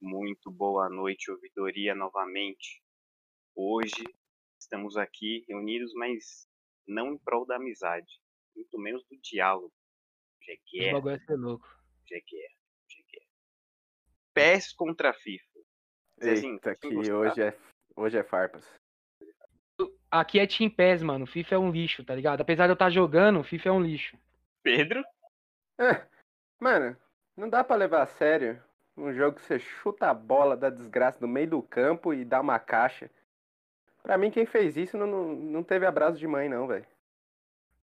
Muito boa noite, ouvidoria, novamente. Hoje estamos aqui reunidos, mas não em prol da amizade, muito menos do diálogo. Já é guerra, bagulho vai ser louco. já é guerra, já é guerra. PES contra FIFA. Zezinho, Eita, que gostar? hoje é, hoje é farpas. Aqui é Team PES, mano. FIFA é um lixo, tá ligado? Apesar de eu estar jogando, FIFA é um lixo. Pedro? É, mano, não dá pra levar a sério um jogo que você chuta a bola da desgraça no meio do campo e dá uma caixa. Pra mim, quem fez isso não, não, não teve abraço de mãe, não, velho.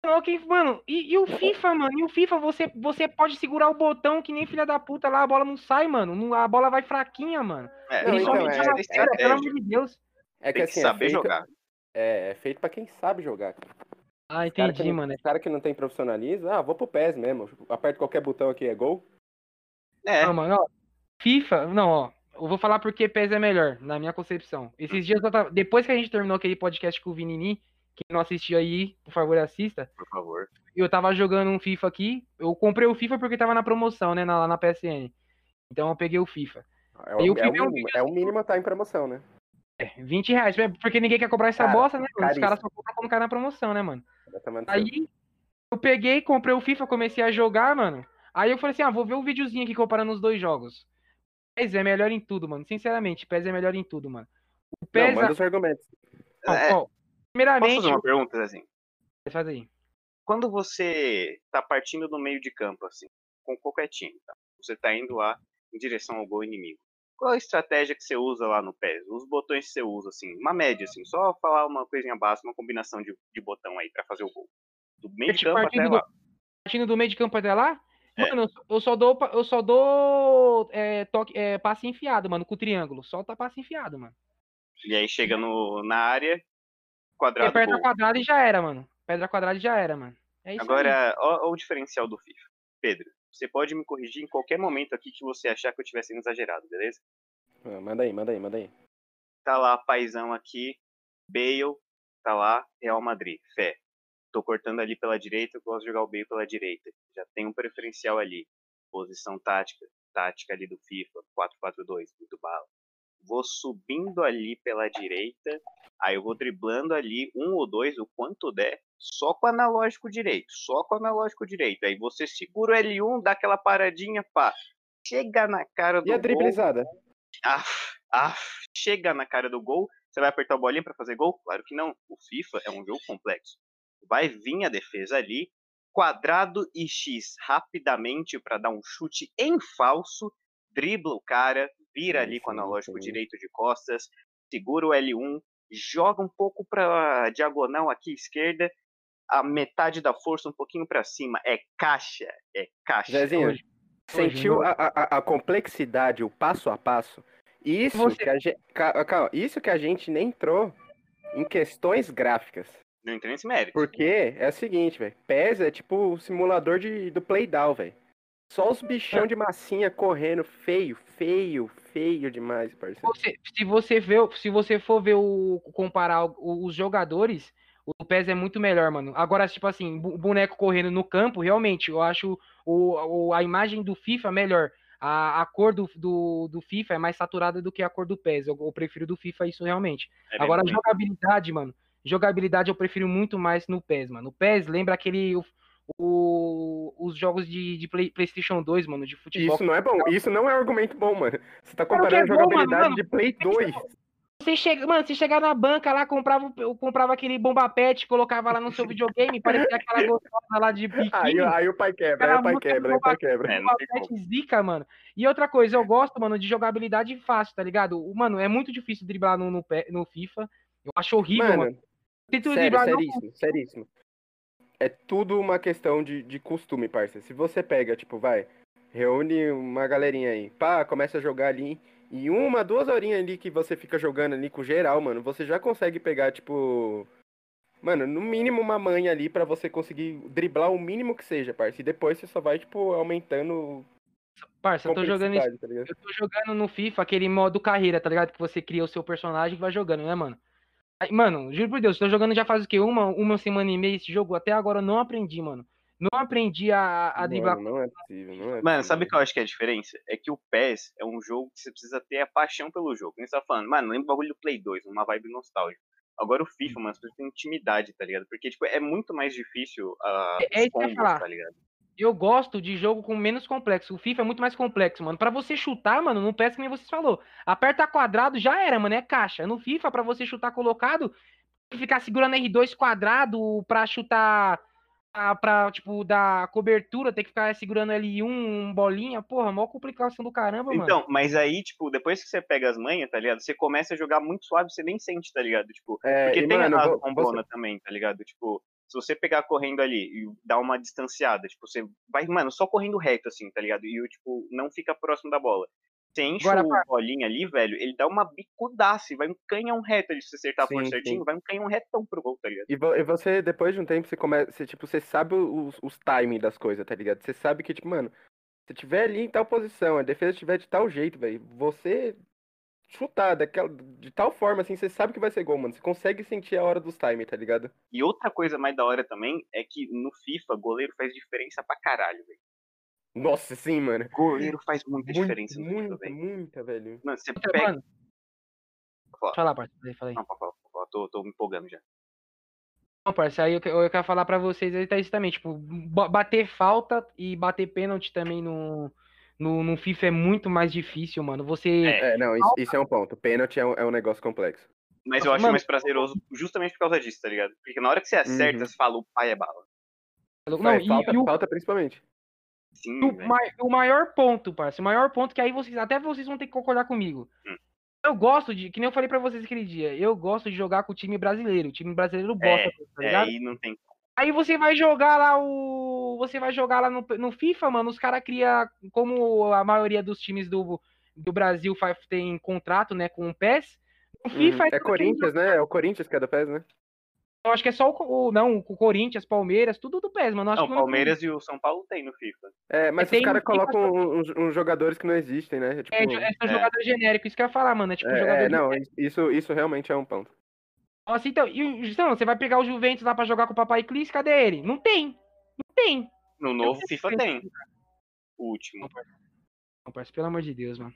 Não, quem- Mano, e, e o FIFA, mano? E o FIFA, você, você pode segurar o botão que nem filha da puta lá, a bola não sai, mano. Não- a bola vai fraquinha, mano. É, Não, Ele só então, é- dá é cara, pelo amor de Deus. É Tem que assim, saber é feito, jogar. É, é feito pra quem sabe jogar. Ah, Os cara que entendi, não- mano. Os caras que não tem profissionalismo, ah, vou pro PES mesmo. Aperto qualquer botão aqui, é gol. É, Não, mano, ó. FIFA, não, ó. Eu vou falar porque PES é melhor, na minha concepção. Esses dias eu tava. Depois que a gente terminou aquele podcast com o Vinini, quem não assistiu aí, por favor, assista. por favor. eu tava jogando um FIFA aqui. Eu comprei o FIFA porque tava na promoção, né? Na, lá na PSN. Então eu peguei o FIFA. É o, o é o FIFA é mínimo, é o mínimo tá em promoção, né? É, 20 reais. Porque ninguém quer comprar essa Cara, bosta, né? Os caras só compram quando cai na promoção, né, mano? Seu- Aí eu peguei, comprei o FIFA, comecei a jogar, mano. Aí eu falei assim: ah, vou ver um videozinho aqui comparando os dois jogos. PES é melhor em tudo, mano. Sinceramente, PES é melhor em tudo, mano. O Não, PES. manda os argumentos. É, ó, Posso primeiramente. fazer uma pergunta, Zezinho? Faz aí. Quando você tá partindo do meio de campo, assim, com qualquer time, tá? Você tá indo lá em direção ao gol inimigo. Qual a estratégia que você usa lá no PES? Os botões que você usa, assim, uma média, assim, só falar uma coisinha básica, uma combinação de, de botão aí pra fazer o gol. Do meio de campo até partindo lá. do, partindo do meio de campo até lá? É. Mano, eu só- eu só dou, eu só dou é, toque, é, passe enfiado, mano, com o triângulo. Só tá passe enfiado, mano. E aí chega no, na área, É quadrado, pedra gol. quadrada e já era, mano. Pedra quadrada e já era, mano. É isso aí. Agora, ó, ó o diferencial do FIFA. Pedro, você pode me corrigir em qualquer momento aqui que você achar que eu estiver sendo exagerado, beleza? Ah, manda aí, manda aí, manda aí. Tá lá, paizão aqui, Bale, tá lá, Real Madrid, fé. Tô cortando ali pela direita, eu gosto de jogar o Bale pela direita. Já tem um preferencial ali. Posição tática, tática ali do FIFA, 4-4-2, muito bala. Vou subindo ali pela direita, aí eu vou driblando ali um ou dois, o quanto der, só com o analógico direito, só com o analógico direito. Aí você segura o L1, dá aquela paradinha, pá. Chega na cara do E a gol, driblizada? Af, af, chega na cara do gol, você vai apertar a bolinha pra fazer gol? Claro que não. O FIFA é um jogo complexo. Vai vir a defesa ali, quadrado e X rapidamente pra dar um chute em falso, dribla o cara, vira ali com o analógico direito de costas, segura o L1, joga um pouco pra diagonal aqui esquerda, a metade da força um pouquinho pra cima. É caixa, é caixa. Zezinho, Hoje- sentiu hoje, a, a, a complexidade, o passo a passo? Isso, Você- que a gente, calma, isso que a gente nem entrou em questões gráficas. Não entra nesse mérito. Porque é o seguinte, velho. PES é tipo o simulador de, do Playdown, velho. Só os bichão de massinha correndo feio, feio, feio demais, parceiro. Você- se você vê, se você for ver o comparar o- os jogadores, o PES é muito melhor, mano. Agora, tipo assim, bu- boneco correndo no campo, realmente, eu acho o, o- a imagem do FIFA melhor. A, a cor do, do, do FIFA é mais saturada do que a cor do PES. Eu, eu prefiro do FIFA isso realmente. É Agora, bonito. jogabilidade, mano. Jogabilidade eu prefiro muito mais no PES, mano. O PES lembra aquele. O, o- os jogos de, de Play- PlayStation 2, mano, de futebol. Isso não é bom, isso não é argumento bom, mano. Você tá comparando é a bom, mano, jogabilidade mano. de Play 2. Você chega, mano, você chegar na banca lá, comprava, eu comprava aquele bomba pet, colocava lá no seu videogame, parecia aquela gostosa lá de biquíni. Aí, aí o pai quebra, aí o pai quebra, aí o pai quebra. É, bomba pet zica, mano. E outra coisa, eu gosto, mano, de jogabilidade fácil, tá ligado? Mano, é muito difícil driblar no, no, no FIFA. Eu acho horrível, mano. Mano, Tento sério, driblar no- seríssimo, seríssimo. É tudo uma questão de, de costume, parça. Se você pega, tipo, vai, reúne uma galerinha aí, pá, começa a jogar ali, e uma, duas horinhas ali que você fica jogando ali com geral, mano, você já consegue pegar, tipo. Mano, no mínimo uma manha ali pra você conseguir driblar o mínimo que seja, parça. E depois você só vai, tipo, aumentando Parça, eu tô jogando tá ligado? Eu tô jogando no FIFA aquele modo carreira, tá ligado? Que você cria o seu personagem e vai jogando, né, mano? Aí, mano, juro por Deus, tô jogando já faz o quê? Uma, uma semana e meia esse jogo? Até agora eu não aprendi, mano. Não aprendi a, a driblar. Mano, não é possível, não é Mano, sabe o possível. que eu acho que é a diferença? É que o PES é um jogo que você precisa ter a paixão pelo jogo. Nem você tá falando, mano, lembra o bagulho do Play 2, uma vibe nostálgica. Agora o FIFA, mano, você precisa ter intimidade, tá ligado? Porque, tipo, é muito mais difícil ah, É- é os isso que eu ia falar. tá ligado? Eu gosto de jogo com menos complexo. O FIFA é muito mais complexo, mano. Pra você chutar, mano, no PES, que nem você falou. Aperta quadrado, já era, mano. É caixa. No FIFA, pra você chutar colocado, ficar segurando R2 quadrado pra chutar. ah, Pra, tipo, dar cobertura, ter que ficar segurando L1, um bolinha. Porra, maior complicação do caramba, mano. Então, mas aí, tipo, depois que você pega as manhas, tá ligado? Você começa a jogar muito suave, você nem sente, tá ligado? Tipo, É, porque tem mano, a vo- combona também, tá ligado? Tipo, se você pegar correndo ali e dar uma distanciada, tipo, você vai, mano, só correndo reto, assim, tá ligado? E, tipo, não fica próximo da bola. Você enche Agora, o bolinha ali, velho, ele dá uma bicudaça e vai um canhão reto ali, se você acertar Sim, sim. certinho, vai um canhão retão pro gol, tá ligado? E, vo- você, depois de um tempo, você começa. Você, tipo, você sabe os, os timing das coisas, tá ligado? Você sabe que, tipo, mano, se tiver ali em tal posição, a defesa estiver de tal jeito, velho, você chutar daquela, de tal forma, assim, você sabe que vai ser gol, mano. Você consegue sentir a hora dos timing, tá ligado? E outra coisa mais da hora também é que no FIFA, goleiro faz diferença pra caralho, velho. Nossa, sim, mano. Goleiro faz muita Muito, diferença no FIFA, muita, velho. muita, velho. Mano, você Então, pega. mano, Fala. fala, parceiro. Fala aí. Não, papai, papai, tô, tô me empolgando já. Não, parça, aí eu, que- eu quero falar pra vocês aí tá isso também, tipo, ba- bater falta e bater pênalti também no, no, no FIFA é muito mais difícil, mano. Você. É. É, não, isso, isso é um ponto. Pênalti é um, é um negócio complexo. Mas eu acho mano. mais prazeroso justamente por causa disso, tá ligado? Porque na hora que você acerta, Uhum. você fala, o pai é bala. Não, Vai, e, falta, e o, falta principalmente. Sim, o, mai- o maior ponto, parça, o maior ponto que aí vocês, até vocês vão ter que concordar comigo. Hum. Eu gosto de, que nem eu falei pra vocês aquele dia, eu gosto de jogar com o time brasileiro. O time brasileiro É, bosta, tá É, ligado? aí não tem. Aí você vai jogar lá o. Você vai jogar lá no, no FIFA, mano. Os caras criam. Como a maioria dos times do, do Brasil faz, tem contrato, né, com o PES. No Uhum. FIFA É Corinthians, né? É o Corinthians que é do PES, né? Eu acho que é só o. o- não, o Corinthians, Palmeiras, tudo do PES, mano. Não, que o Palmeiras e o São Paulo tem no FIFA. É, mas Tem os caras colocam uns, uns jogadores que não existem, né? Tipo, É, é, é é. jogador genérico, isso que eu ia falar, mano. É tipo é, jogador é, não, genérico. isso, isso realmente é um ponto. Nossa, então, e, o- então, você vai pegar o Juventus lá pra jogar com o Papai Clis, cadê ele? Não tem. Não tem. No novo FIFA sei. tem. O último. Não, parceiro, pelo amor de Deus, mano.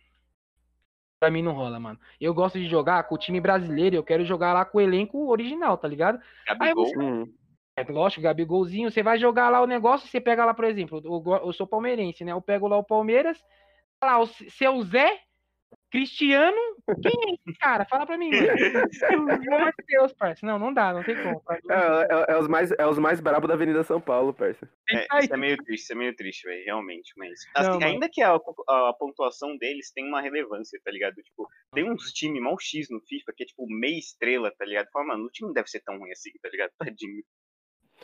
Pra mim não rola, mano. Eu gosto de jogar com o time brasileiro, eu quero jogar lá com o elenco original, tá ligado? Gabigol. você- Hum, É lógico, Gabigolzinho, você vai jogar lá o negócio, você pega lá, por exemplo, eu, eu sou palmeirense, né? Eu pego lá o Palmeiras, tá lá o seu Zé, Cristiano, quem é esse cara? Fala pra mim. Pelo amor de Deus, parceiro. Não, não dá, não tem como. é, é- é os mais, é os mais brabos da Avenida São Paulo, parça. É, isso é meio triste, isso é meio triste, velho, realmente. Mas, assim, Não, ainda que a, a pontuação deles tem uma relevância, tá ligado? Tipo, tem uns times mal X no FIFA que é tipo meia estrela, tá ligado? Fala, mano, o time não deve ser tão ruim assim, tá ligado? Tadinho.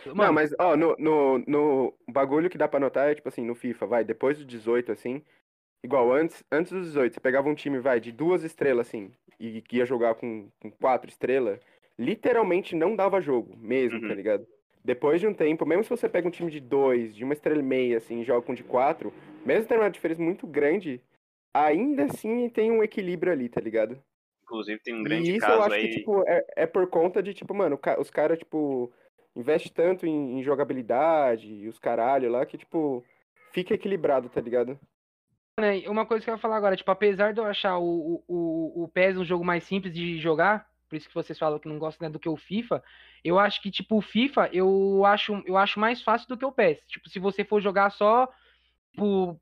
Não, Mano, mas, ó, no, no, no bagulho que dá pra notar é, tipo assim, no FIFA, vai, depois dos 18, assim, igual antes, antes dos 18, você pegava um time, vai, de duas estrelas, assim, e que ia jogar com, com quatro estrelas, literalmente não dava jogo, mesmo, Uhum. tá ligado? Depois de um tempo, mesmo se você pega um time de dois, de uma estrela e meia, assim, e joga com de quatro, mesmo tendo uma diferença muito grande, ainda assim tem um equilíbrio ali, tá ligado? Inclusive tem um grande E isso caso eu acho aí. que, tipo, é, é por conta de, tipo, mano, os caras, tipo, investem tanto em, em jogabilidade e os caralho lá que, tipo, fica equilibrado, tá ligado? Né, uma coisa que eu ia falar agora, tipo, apesar de eu achar o, o, o, PES um jogo mais simples de jogar, por isso que vocês falam que não gostam né, do que o FIFA, eu acho que, tipo, o FIFA eu acho, eu acho mais fácil do que o PES. Tipo, se você for jogar só, tipo,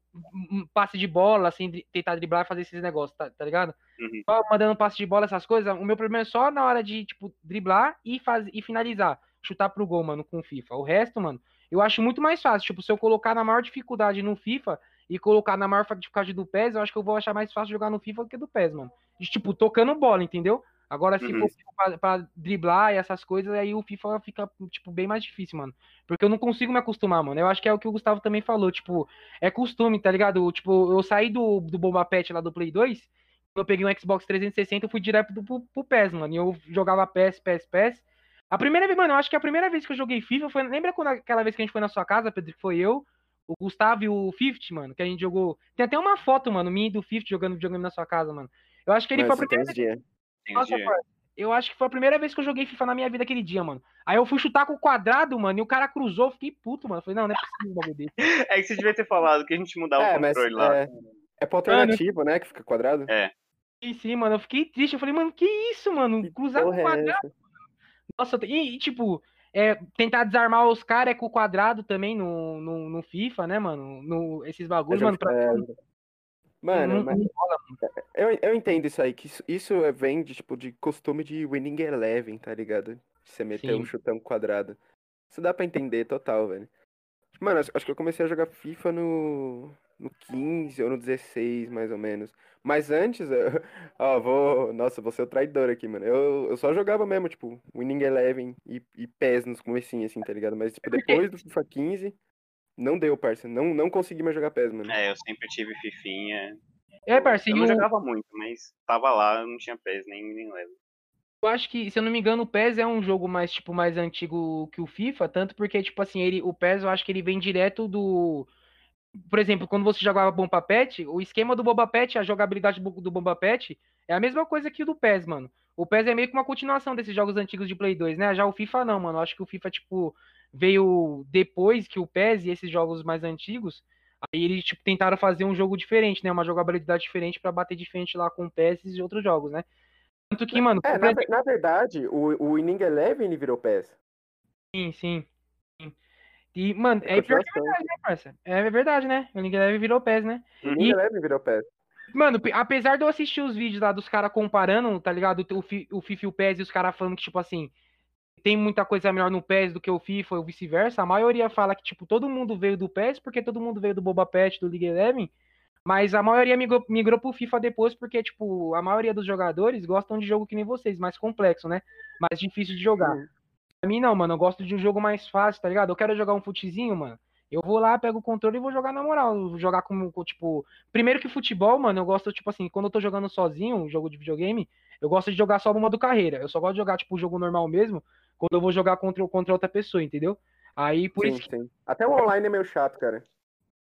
um passe de bola, assim, tentar driblar e fazer esses negócios, tá, tá ligado? Uhum. Só mandando passe de bola, essas coisas, o meu problema é só na hora de, tipo, driblar e, faz, e finalizar, chutar pro gol, mano, com o FIFA. O resto, mano, eu acho muito mais fácil. Tipo, se eu colocar na maior dificuldade no FIFA e colocar na maior dificuldade do PES, eu acho que eu vou achar mais fácil jogar no FIFA do que do PES, mano. E, tipo, tocando bola, entendeu? Agora, se Uhum. for pra, pra driblar e essas coisas, aí o FIFA fica, tipo, bem mais difícil, mano. Porque eu não consigo me acostumar, mano. Eu acho que é o que o Gustavo também falou, tipo, é costume, tá ligado? Tipo, eu saí do, do Bomba Pet lá do Play 2, eu peguei um Xbox 360, eu fui direto pro, pro, pro PES, mano. E eu jogava PES, PES, PES. A primeira vez, mano, eu acho que a primeira vez que eu joguei FIFA foi. Lembra quando aquela vez que a gente foi na sua casa, Pedro? Que foi eu, o Gustavo e o Fifth, mano, que a gente jogou. Tem até uma foto, mano, minha e do Fifth jogando videogame na sua casa, mano. Eu acho que ele Mas foi a primeira. Tem nossa, dia. Eu acho que foi a primeira vez que eu joguei FIFA na minha vida aquele dia, mano. Aí eu fui chutar com o quadrado, mano, e o cara cruzou, eu fiquei puto, mano. Eu falei, não, não é possível um bagulho desse. É que você devia ter falado que a gente mudava É, o mas controle lá. é, é pro alternativo, né? Que fica quadrado. É. E sim, mano, eu fiquei triste. Eu falei, mano, que isso, mano? Que Cruzar com o é quadrado. essa? Nossa, e, e, tipo, é, tentar desarmar os caras é com o quadrado também no, no, no FIFA, né, mano? No, esses bagulhos, É mano, pra é, Mano, não- mas não rola, eu, eu entendo isso aí, que isso, isso é- vem de, tipo, de costume de Winning Eleven, tá ligado? Você meter Sim. um chutão quadrado. Isso dá pra entender total, velho. Mano, acho acho que eu comecei a jogar FIFA no, no 15 ou no 16, mais ou menos. Mas antes, eu- ó, vou. Nossa, vou ser o traidor aqui, mano. Eu, eu só jogava mesmo, tipo, Winning Eleven e, e PES nos comecinhos, assim, tá ligado? Mas, tipo, depois do FIFA 15, não deu, parça. Não, não consegui mais jogar PES, mano. É, eu sempre tive fifinha. É, Eu parceiro, não e o- jogava muito, mas tava lá, eu não tinha pés nem, nem leve. eu acho que, se eu não me engano, o PES é um jogo mais, tipo, mais antigo que o FIFA, tanto porque, tipo assim, ele, o PES eu acho que ele vem direto do. Por exemplo, quando você jogava Bomba Pet, o esquema do Bomba Pet, a jogabilidade do Bomba Pet é a mesma coisa que o do PES, mano. O PES é meio que uma continuação desses jogos antigos de Play 2, né? Já o FIFA não, mano. Eu acho que o FIFA, tipo, veio depois que o PES e esses jogos mais antigos. Aí eles, tipo, tentaram fazer um jogo diferente, né? Uma jogabilidade diferente pra bater de frente lá com o PES e outros jogos, né? Tanto que, mano, É, na, ver- na verdade, o, o Winning Eleven ele virou PES. Sim, sim. sim. E, mano, É é pior que é verdade, né, parça? É verdade, né? O Link Leve virou PES, né? O Winning E- Eleven virou PES. Mano, pe- apesar de eu assistir os vídeos lá dos caras comparando, tá ligado? O, o FIFA e o PES e os caras falando que, tipo assim, tem muita coisa melhor no PES do que o FIFA ou vice-versa, a maioria fala que, tipo, todo mundo veio do PES porque todo mundo veio do Boba Pet, do League Eleven, mas a maioria migrou, migrou pro FIFA depois porque, tipo, a maioria dos jogadores gostam de jogo que nem vocês, mais complexo, né? Mais difícil de jogar. Uhum. Pra mim não, mano. Eu gosto de um jogo mais fácil, tá ligado? Eu quero jogar um futezinho, mano. Eu vou lá, pego o controle e vou jogar na moral. Jogar como, com, tipo. Primeiro que futebol, mano, eu gosto, tipo assim, quando eu tô jogando sozinho, um jogo de videogame, eu gosto de jogar só no modo carreira. Eu só gosto de jogar, tipo, o jogo normal mesmo, quando eu vou jogar contra, contra outra pessoa, entendeu? Aí, por sim, isso que, sim. Até o online é meio chato, cara.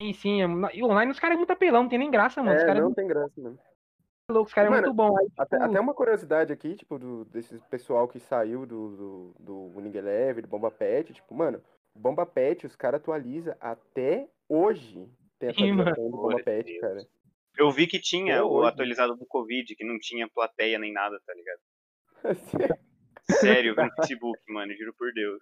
sim, sim. é- E online os caras é muito apelão, não tem nem graça, mano. é, não é tem graça, mano. Louco, os caras é muito bom. Aí, Até, tipo, até uma curiosidade aqui, tipo, do, desse pessoal que saiu do, do, do Winning Eleven, do Bomba Pet, tipo, mano, Bomba Pet, os caras atualizam até hoje. Tem Sim, do Bomba Pet, Deus. cara. Eu vi que tinha Até o hoje. atualizado do Covid, que não tinha plateia nem nada, tá ligado? Sério, vi no Facebook, mano, juro por Deus.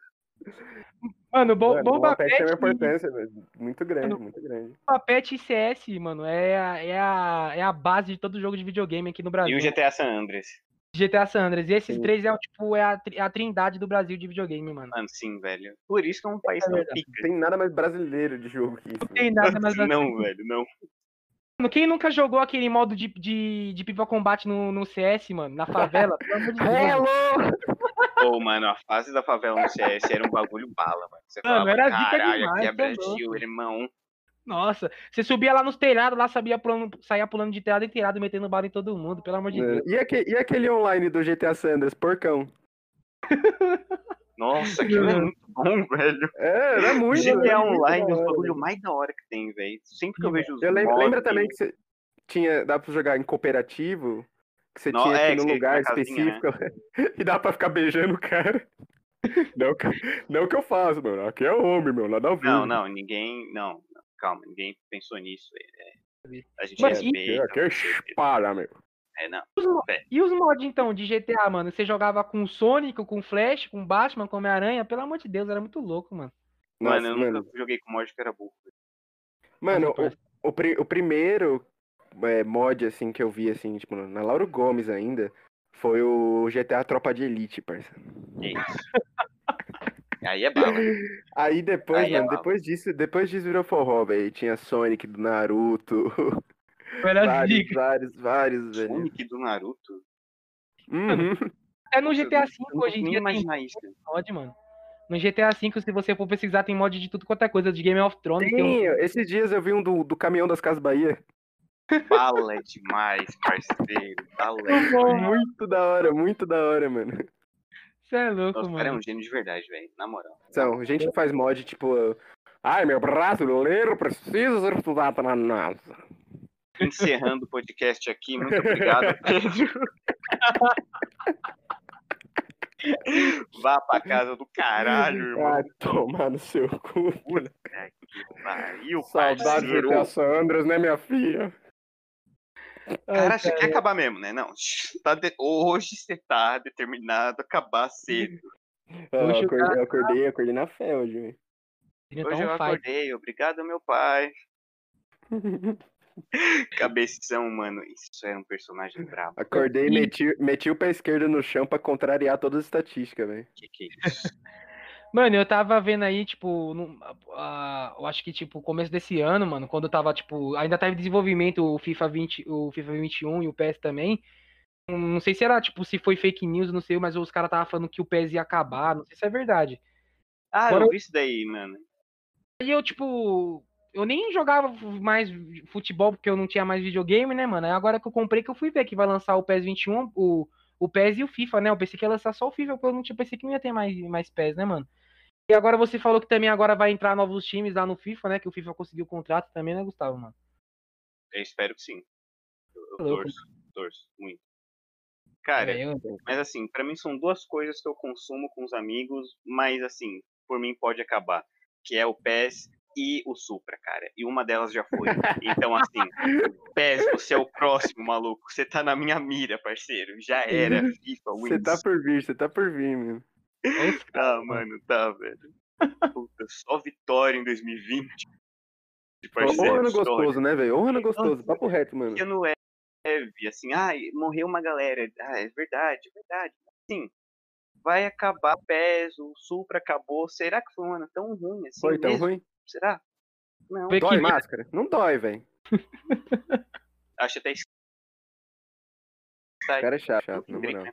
Mano, bo mano, Bomba Pet tem uma importância velho, muito grande, Mano, muito grande. Bomba Pet e CS, mano, é a, é, a, é a base de todo jogo de videogame aqui no E Brasil. o GTA San Andreas? GTA San Andreas. E esses Sim. três é, o, tipo, é a, tri- a trindade do Brasil de videogame, mano. Mano, sim, velho. Por isso que é um país É tão pica. Tem nada mais brasileiro de jogo que isso. Não tem nada mais Não, velho, não. Mano, Quem nunca jogou aquele modo de, de, de pipa combate no, no CS, mano? Na favela? Pelo amor de Deus. Hello! Pô, mano, a fase da favela no CS era um bagulho bala, mano. Você Mano, falava, era caralho, demais, aqui é tá Brasil, louco." irmão. Nossa, você subia lá nos telhados, lá sabia pulando, saía pulando de telhado em telhado, metendo bala em todo mundo, pelo amor de Deus. E, aque- e aquele online do GTA Sanders, porcão? Nossa, aquilo é muito bom, velho. É, era muito. GTA era muito Online é hora, bagulho mais da hora que tem, velho. Sempre que eu vejo os Eu lembro, lembra também que você tinha, dá pra jogar em cooperativo, que você Não, tinha é, que ir que num lugar casinha, né? específico e dá pra ficar beijando o cara. Não, que- não que eu faço, mano. Aqui é homem, meu, nada a ver. Não, não, ninguém. Não, calma, ninguém pensou nisso. é, é, a gente Mas respeita. aqui é espalha, meu. É, não. E os mods, então, de GTA, mano? Você jogava com Sonic, com Flash, com Batman, com Homem-Aranha? Pelo amor de Deus, era muito louco, mano. Mano, Nossa, eu mano. nunca joguei com mod que era burro. Mano, o, o, o primeiro é, mod, assim, que eu vi, assim, tipo, na Lauro Gomes ainda, foi o GTA Tropa de Elite, parça. Aí é bala. Aí depois, Aí é mano, bala. depois disso, depois disso virou forró, velho. Tinha Sonic do Naruto, vários, vários, vários, velho. Sonic do Naruto. Uhum. Até no GTA V, hoje em dia, tem imaginar isso. mod, mano. No GTA V, se você for pesquisar, tem mod de tudo quanto é coisa, de Game of Thrones. tem um- Sim, esses dias eu vi um do, do caminhão das Casas Bahia. Bala é demais, parceiro. É bom. demais. Muito da hora, muito da hora, mano. Você é louco, Nossa, o cara é mano. um gênio de verdade, velho. Na moral. Então, gente que faz mod, tipo... Ai, meu brasileiro precisa ser estudado na NASA. Encerrando o podcast aqui. Muito obrigado, Pedro. Vá pra casa do caralho, irmão. Ah, tomar no seu cu. Puta que pariu, Saudade de parceiro. GTA San Andreas, né, minha filha? Cara, você quer acabar mesmo, né? Não, tá de- hoje você tá determinado a acabar cedo. Ah, Hoje eu, acordei, eu acordei, eu acordei na fé hoje, Hoje tá eu acordei, obrigado meu pai. Cabeção, mano, isso é um personagem brabo. Acordei e E- meti, meti o pé esquerdo no chão pra contrariar todas as estatísticas, velho. Que que é isso? Mano, eu tava vendo aí, tipo, no- eu acho que, tipo, começo desse ano, mano, quando tava, tipo, ainda tava em desenvolvimento o FIFA 20, o FIFA 21 e o PES também. Não- sei se era, tipo, se foi fake news, não sei, mas os caras tava falando que o PES ia acabar, não sei se é verdade. Ah, Agora eu eu- vi isso daí, mano. Aí eu, tipo, eu nem jogava mais futebol porque eu não tinha mais videogame, né, mano? Agora que eu comprei que eu fui ver que vai lançar o PES 21, o, o PES e o FIFA, né? Eu pensei que ia lançar só o FIFA, porque eu não tinha, pensei que não ia ter mais, mais PES, né, mano? E agora você falou que também agora vai entrar novos times lá no FIFA, né? Que o FIFA conseguiu o contrato também, né, Gustavo, mano? Eu espero que sim. Eu, eu torço, torço, muito. Cara, É, eu- mas assim, pra mim são duas coisas que eu consumo com os amigos, mas assim, por mim pode acabar. Que é o PES e o Supra, cara. E uma delas já foi. Então, assim, PES, você é o próximo, maluco. Você tá na minha mira, parceiro. Já era. FIFA, Você wins. tá por vir, você tá por vir, os Tá, mano, tá, velho. Puta, só vitória em 2020. De Ô parceiro, ano gostoso, né, velho? Ô ano gostoso, Nossa, papo reto, mano. que ano leve, assim, ai, morreu uma galera. Ah, é verdade, é verdade. Sim, vai acabar o PES, o Supra acabou. Será que foi um ano tão ruim assim? Foi tão mesmo? ruim? Será? Não, Dói que- máscara? Não dói, velho. acho até O cara é chato, chato, na moral.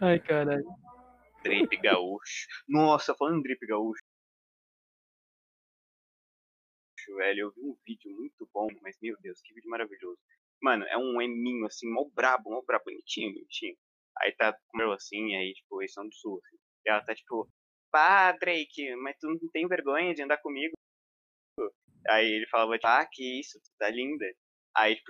Ai, caralho. Drip gaúcho. Nossa, falando em drip gaúcho. Velho, eu vi um vídeo muito bom, mas meu Deus, que vídeo maravilhoso. Mano, é um eminho assim, mó brabo, mó brabo, bonitinho, bonitinho. Aí tá com meu assim, aí, tipo, eles são do sul, assim. E ela tá tipo, pá, Drake, mas tu não tem vergonha de andar comigo? Aí ele falava, ah, que isso, tu tá linda. Aí, tipo,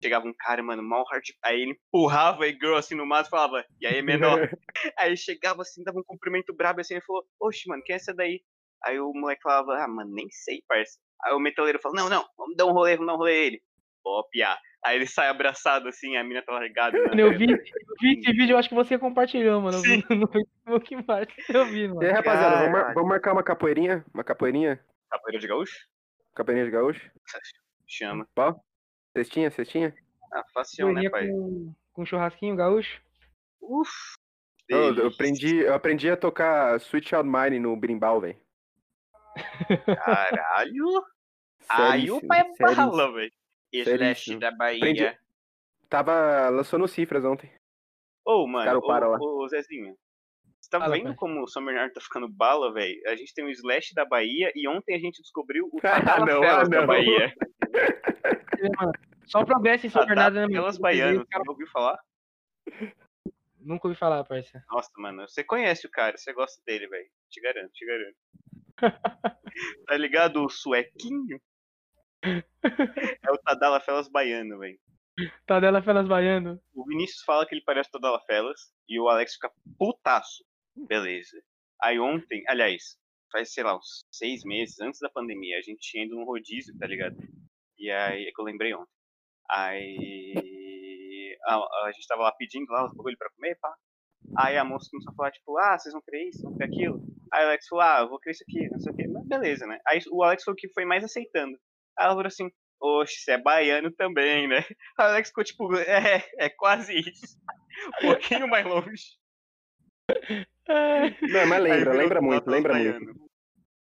chegava um cara, mano, mal hard. Aí ele empurrava a girl assim no mato e falava, e aí, menor? aí chegava assim, dava um cumprimento brabo assim, e falou, oxe, mano, quem é essa daí? Aí o moleque falava, ah, mano, nem sei, parça. Aí o metaleiro falou, não, não, vamos dar um rolê, vamos dar um rolê ele. Ó, piá. Aí ele sai abraçado assim, a mina tá largada. Mano, eu vi, eu vi esse vídeo, eu acho que você compartilhou, mano. Eu vi no Facebook embaixo. Eu vi, E aí, mano. rapaziada, vamos, mar- vamos marcar uma capoeirinha? Uma capoeirinha? Capoeira de gaúcho? Capoeirinha de gaúcho? Chama. Cestinha, cestinha? Ah, facião, né, pai? com, com churrasquinho gaúcho. Uf. Eu, eu aprendi, eu aprendi a tocar Switch Out Mine no berimbau, velho. Caralho. Aí o pai é bala, velho. Slash Seríssimo. da Bahia. Aprendi- Tava, lançou no Cifras ontem. Ô, mano, para lá. ô, Zezinho. Você tá Fala, vendo pai. como o São Bernardo tá ficando bala, velho? A gente tem o Slash da Bahia e ontem a gente descobriu o Ah, Tadala não, Felas ah, da não. Bahia. Mano, Só progresso em São Bernardo, né, mano? Felas baiano, você já ouviu falar? Nunca ouvi falar, parça. Nossa, mano, você conhece o cara, você gosta dele, velho. Te garanto, te garanto. tá ligado o suequinho? É o Tadala Felas baiano, velho. Tadela Felas Baiano. O Vinícius fala que ele parece o Tadala Felas e o Alex fica putaço. Beleza. Aí ontem, aliás, faz, sei lá, uns seis meses antes da pandemia, a gente tinha ido num rodízio, tá ligado? E aí, é que eu lembrei ontem. Aí a, a gente tava lá pedindo lá os bagulho pra comer, pá. Aí a moça começou a falar, tipo, ah, vocês vão querer isso, vão querer aquilo. Aí o Alex falou, ah, eu vou querer isso aqui, não sei o quê. Mas beleza, né? Aí o Alex foi o que foi mais aceitando. Aí ela falou assim, oxe, você é baiano também, né? Aí o Alex ficou tipo, é, é quase isso. Um pouquinho mais longe. Não, mas Aí lembra, virou lembra muito, lembra baiano. muito.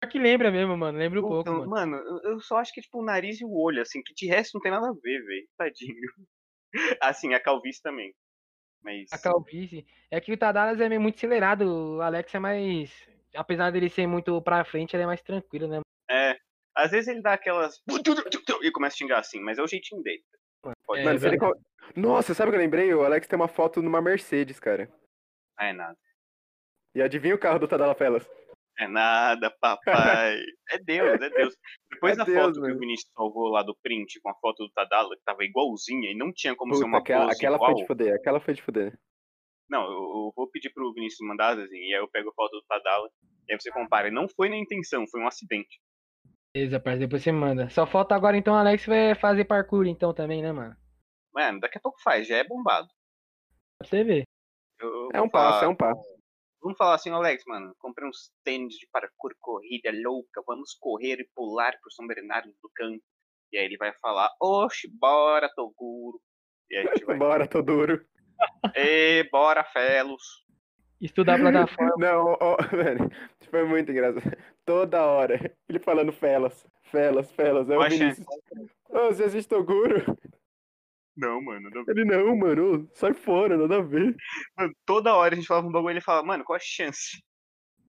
Pior que lembra mesmo, mano. Lembra um pouco, Então, mano. mano, eu- eu só acho que, tipo, o nariz e o olho, assim, que de resto não tem nada a ver, velho. Tadinho. Assim, a calvície também. Mas. A calvície. É que o Tadalas é meio muito acelerado. O Alex é mais. Apesar dele ser muito pra frente, ele é mais tranquilo, né? Às vezes ele dá aquelas. E começa a xingar assim, mas é o jeitinho dele. Pode É, Mano, ele Nossa, sabe o que eu lembrei? O Alex tem uma foto numa Mercedes, cara. Ah, é nada. E adivinha o carro do Tadala Felas? É nada, papai. É Deus, é Deus. Depois É da Deus, foto que mano. o Vinícius salvou lá do print com a foto do Tadala, que tava igualzinha e não tinha como ser Puta, uma aquela, pose aquela igual. foi de fuder, aquela foi de fuder. Não, eu, eu vou pedir pro Vinícius mandar, assim, e aí eu pego a foto do Tadala, e aí você compara. E não foi na intenção, foi um acidente. Beleza, parceiro, depois você manda. Só falta agora então o Alex vai fazer parkour então também, né, mano? Mano, daqui a pouco faz, já é bombado. Pra você ver. Eu- É um passo, falar- é um passo. Vamos falar assim, Alex, mano, comprei uns tênis de parkour, corrida louca, vamos correr e pular pro São Bernardo do Campo. E aí ele vai falar, oxe, bora, Toguro. E aí a gente vai, Bora, tô duro. ê, bora, Felos. Estudar a plataforma. Não, ó, velho, foi muito engraçado. Toda hora, ele falando felas, felas, felas. Aí o. Vinícius, ô, você assiste Toguro? Não, mano, não... Ele, não, mano, sai fora, nada a ver. Mano, toda hora a gente falava um bagulho e ele fala, mano, qual a chance?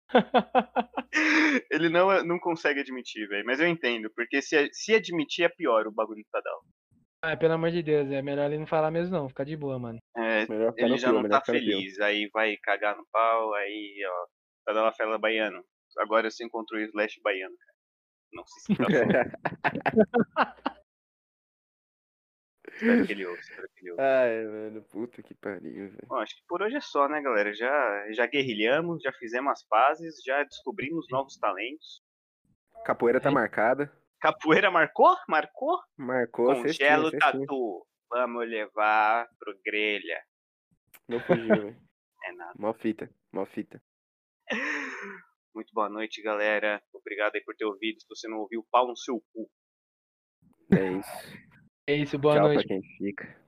ele não, não consegue admitir, velho, mas eu entendo, porque se, se admitir é pior o bagulho do Tadal. Ah, pelo amor de Deus, é melhor ele não falar mesmo não, fica de boa, mano. É, Melhor ficar ele já não tá ficar feliz, aí vai cagar no pau, aí, ó, Tadala Fela Baiano. Agora você encontrou o Slash Baiano, cara. Não se sinta. Espero que ele ouça, espero que ele ouça. Ai, mano, puta que pariu, velho. Bom, acho que por hoje é só, né, galera? Já, já guerrilhamos, já fizemos as pazes, já descobrimos novos talentos. Capoeira tá É. marcada. Capoeira marcou? Marcou? Marcou, Congelo tatu. Vamos levar pro grelha. Não fugiu, velho. É nada. Mó fita, mó fita. Muito boa noite, galera. Obrigado aí por ter ouvido. Se você não ouviu, pau no seu cu. É isso. É isso, boa Tchau noite. pra quem fica.